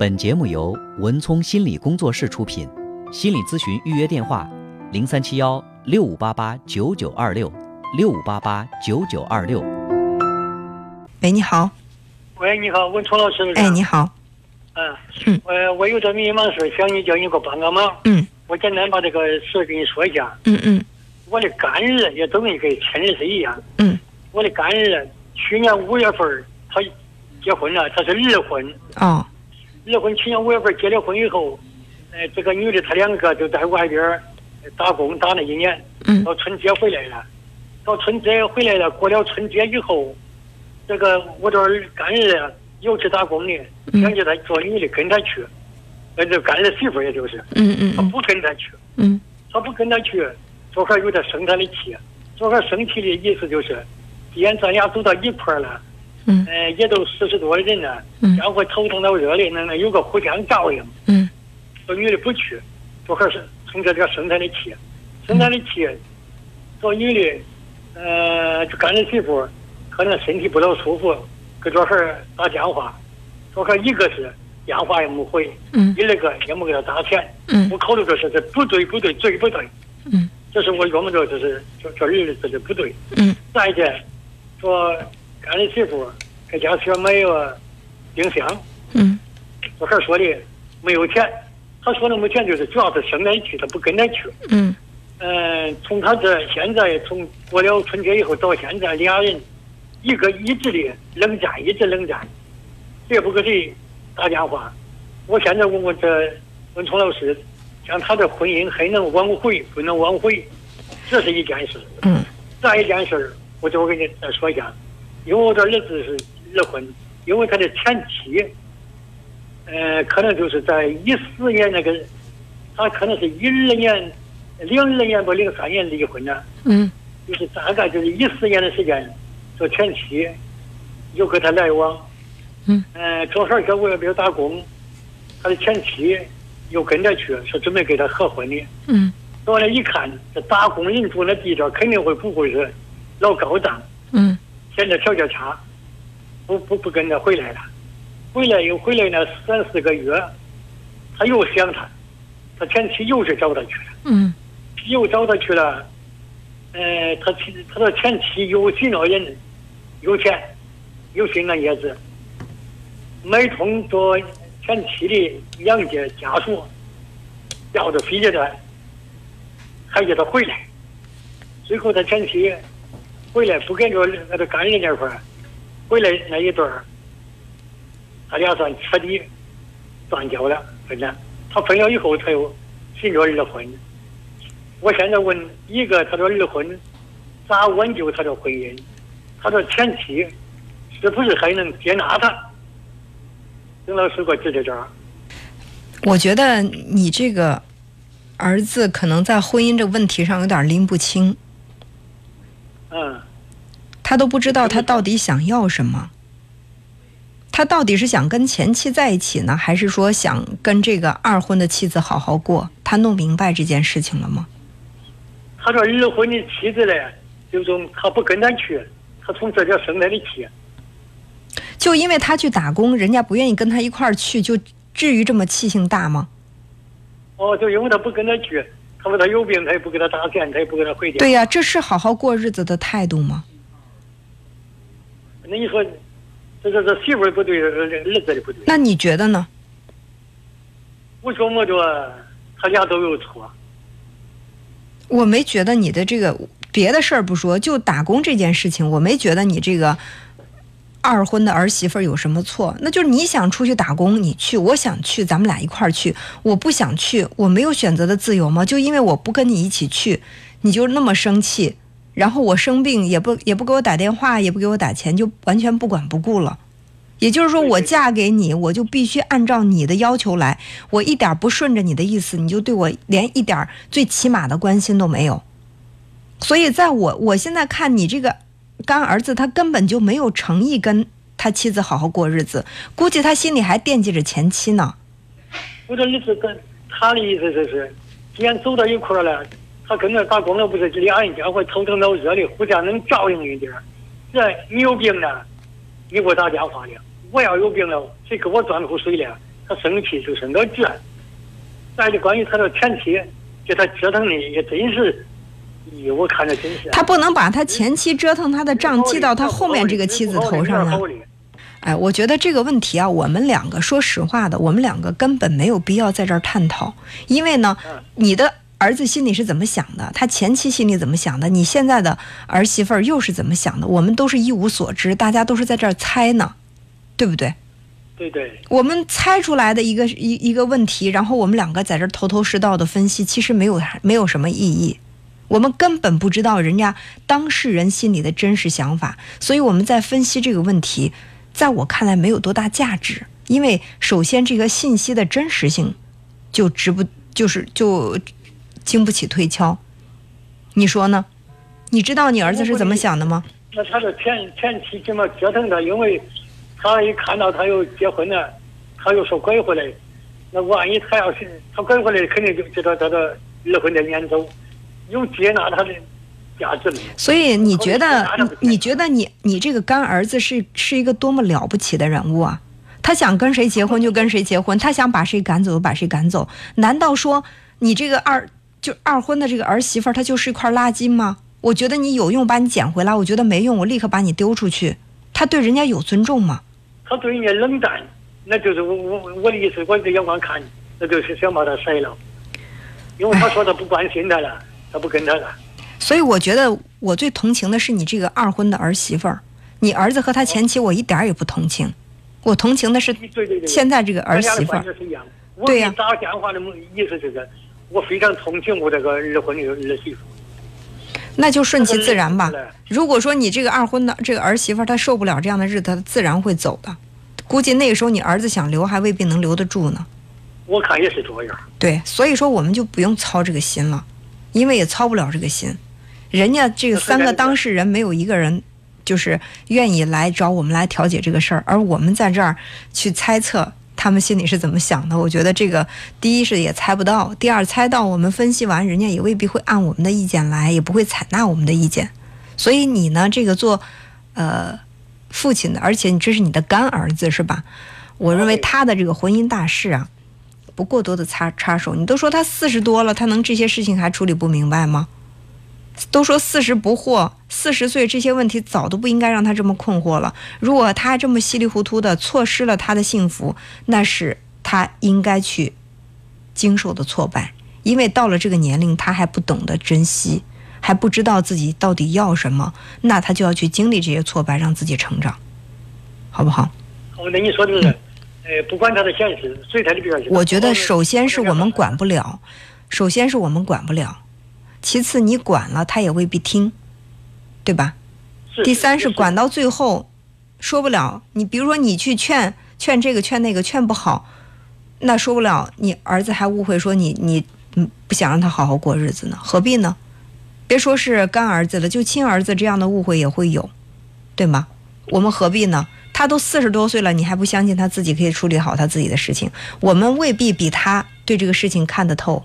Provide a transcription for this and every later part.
本节目由文聪心理工作室出品，心理咨询预约电话：零三七幺六五八八九九二六六五八八九九二六。喂，你好。喂，你好，文聪老师。哎，你好。嗯。嗯。我我有点迷茫事，想你叫你给我帮个忙。嗯。我简单把这个事跟你说一下。嗯嗯。我的干儿也等于跟亲儿子一样。嗯。我的干儿去年五月份他结婚了，他是二婚。哦。二婚去年五月份结了婚以后，呃，这个女的她两个就在外边打工打了一年，到春节回来了。到春节回来了，过了春节以后，这个我这干儿子又去打工的，想叫他做女的跟他去，那就干儿媳妇也就是，嗯嗯，他不跟他去，嗯，他不跟他去，这会有点生他的气，这会生气的意思就是，既然咱俩走到一块了。嗯，呃，也都四十多的人了，相互头疼脑热的，那那有个互相照应。嗯，这女的不去，这还是从这点生他的气，生他的气。这女的，呃，就干儿媳妇，可能身体不老舒服，跟这孩儿打电话，这孩儿一个是电话也没回，嗯，第二个也没给他打钱，嗯，我考虑这是这不对不对最不对，嗯，这是我琢磨着这是这这儿子这不对，嗯，再一点，说。干儿媳妇给家需要买个冰箱，嗯，我还说的没有钱，他说的没钱就是主要是生来气，他不跟他去，嗯，嗯，从他这现在从过了春节以后到现在，俩人一个一直的冷战，一直冷战，谁也不给谁打电话。我现在问问这文聪老师，像他的婚姻还能挽回不能挽回，这是一件事。嗯，再一件事，我就我给你再说一下。因为我这儿子是二婚，因为他的前妻，呃，可能就是在一四年那个，他可能是一二年、零二年不零三年离婚的，嗯，就是大概就是一四年的时间，这前妻又跟他来往，嗯，呃，正好在外边打工，他的前妻又跟着去，说准备给他合婚的，嗯，到了一看，这打工人住那地段肯定会不会是老高档，嗯。现在条件差，不不不跟着回来了，回来又回来那三四个月，他又想他，他前妻又是找他去了，嗯，又找他去了，呃，他前他的前妻有几那人，有钱，有心那叶子，买通着前妻的两家家属，要着飞机的，还叫他回来，最后他前妻。回来不跟着那个干人那块儿，回来那一段儿，他俩算彻底断交了，分了。他分了以后，他又寻着二婚。我现在问一个，他说二婚咋挽救他的婚姻？他的前妻是不是还能接纳他？曾老师给我指指招。我觉得你这个儿子可能在婚姻这问题上有点拎不清。嗯，他都不知道他到底想要什么。他到底是想跟前妻在一起呢，还是说想跟这个二婚的妻子好好过？他弄明白这件事情了吗？他说二婚的妻子呢，就说他不跟他去，他从这点生来的气。就因为他去打工，人家不愿意跟他一块儿去，就至于这么气性大吗？哦，就因为他不跟他去。他说他有病，他也不给他打钱，他也不给他回家。对呀，这是好好过日子的态度吗？那你说，这这这媳妇儿不对，儿子的不对。那你觉得呢？我琢磨着，他俩都有错。我没觉得你的这个别的事儿不说，就打工这件事情，我没觉得你这个。二婚的儿媳妇有什么错？那就是你想出去打工，你去；我想去，咱们俩一块儿去。我不想去，我没有选择的自由吗？就因为我不跟你一起去，你就那么生气，然后我生病也不也不给我打电话，也不给我打钱，就完全不管不顾了。也就是说，我嫁给你，我就必须按照你的要求来。我一点不顺着你的意思，你就对我连一点最起码的关心都没有。所以，在我我现在看你这个。干儿子他根本就没有诚意跟他妻子好好过日子，估计他心里还惦记着前妻呢。我的意思跟他的意思就是，既然走到一块儿了，他跟那打工了，不是俩人将会头疼脑热的，互相能照应一点。这你有病了，你给我打电话的；我要有病了，谁给我端壶水了，他生气就生到倔。再就关于他的前妻，给他折腾的也真是，咦，我看着真是。他不能把他前妻折腾他的账记到他后面这个妻子头上啊！哎，我觉得这个问题啊，我们两个说实话的，我们两个根本没有必要在这儿探讨，因为呢，你的儿子心里是怎么想的，他前妻心里怎么想的，你现在的儿媳妇儿又是怎么想的，我们都是一无所知，大家都是在这儿猜呢，对不对？对对。我们猜出来的一个一一个问题，然后我们两个在这儿头头是道的分析，其实没有没有什么意义，我们根本不知道人家当事人心里的真实想法，所以我们在分析这个问题。在我看来没有多大价值，因为首先这个信息的真实性就值不就是就经不起推敲，你说呢？你知道你儿子是怎么想的吗？那他的前前妻怎么折腾他？因为他一看到他又结婚了，他又说拐回来，那万一他要是他拐回来，肯定就知道他的离婚的撵走，又接纳他的。所以你觉得，你觉得你你这个干儿子是是一个多么了不起的人物啊？他想跟谁结婚就跟谁结婚，他想把谁赶走就把谁赶走。难道说你这个二就二婚的这个儿媳妇儿，她就是一块垃圾吗？我觉得你有用，把你捡回来；我觉得没用，我立刻把你丢出去。他对人家有尊重吗？他对人家冷淡，那就是我我我的意思，我的眼光看，那就是想把他甩了，因为他说他不关心他了，他不跟他了。所以我觉得我最同情的是你这个二婚的儿媳妇儿，你儿子和他前妻我一点也不同情，我同情的是现在这个儿媳妇儿。对呀。打电话的意思就是，我非常同情我这个二婚的儿媳妇。那就顺其自然吧。如果说你这个二婚的这个儿媳妇儿她受不了这样的日子，她自然会走的。估计那个时候你儿子想留还未必能留得住呢。我看也是这样。对，所以说我们就不用操这个心了，因为也操不了这个心。人家这个三个当事人没有一个人，就是愿意来找我们来调解这个事儿，而我们在这儿去猜测他们心里是怎么想的。我觉得这个第一是也猜不到，第二猜到我们分析完，人家也未必会按我们的意见来，也不会采纳我们的意见。所以你呢，这个做呃父亲的，而且你这是你的干儿子是吧？我认为他的这个婚姻大事啊，不过多的插插手。你都说他四十多了，他能这些事情还处理不明白吗？都说四十不惑，四十岁这些问题早都不应该让他这么困惑了。如果他这么稀里糊涂的错失了他的幸福，那是他应该去经受的挫败。因为到了这个年龄，他还不懂得珍惜，还不知道自己到底要什么，那他就要去经历这些挫败，让自己成长，好不好？好，那你说的是，呃，不管他的现实。我觉得首先是我们管不了，首先是我们管不了。其次，你管了他也未必听，对吧？第三是管到最后，说不了。你比如说，你去劝劝这个劝那个劝不好，那说不了。你儿子还误会说你你嗯不想让他好好过日子呢，何必呢？别说是干儿子了，就亲儿子这样的误会也会有，对吗？我们何必呢？他都四十多岁了，你还不相信他自己可以处理好他自己的事情？我们未必比他对这个事情看得透。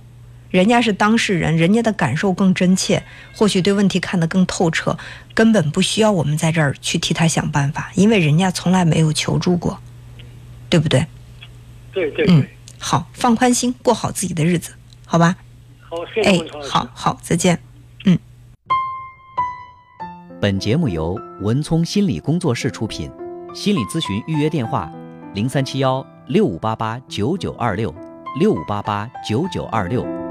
人家是当事人，人家的感受更真切，或许对问题看得更透彻，根本不需要我们在这儿去替他想办法，因为人家从来没有求助过，对不对？对对对。嗯，好，放宽心，过好自己的日子，好吧？好，谢谢文好好，再见。嗯。本节目由文聪心理工作室出品，心理咨询预约电话：零三七幺六五八八九九二六六五八八九九二六。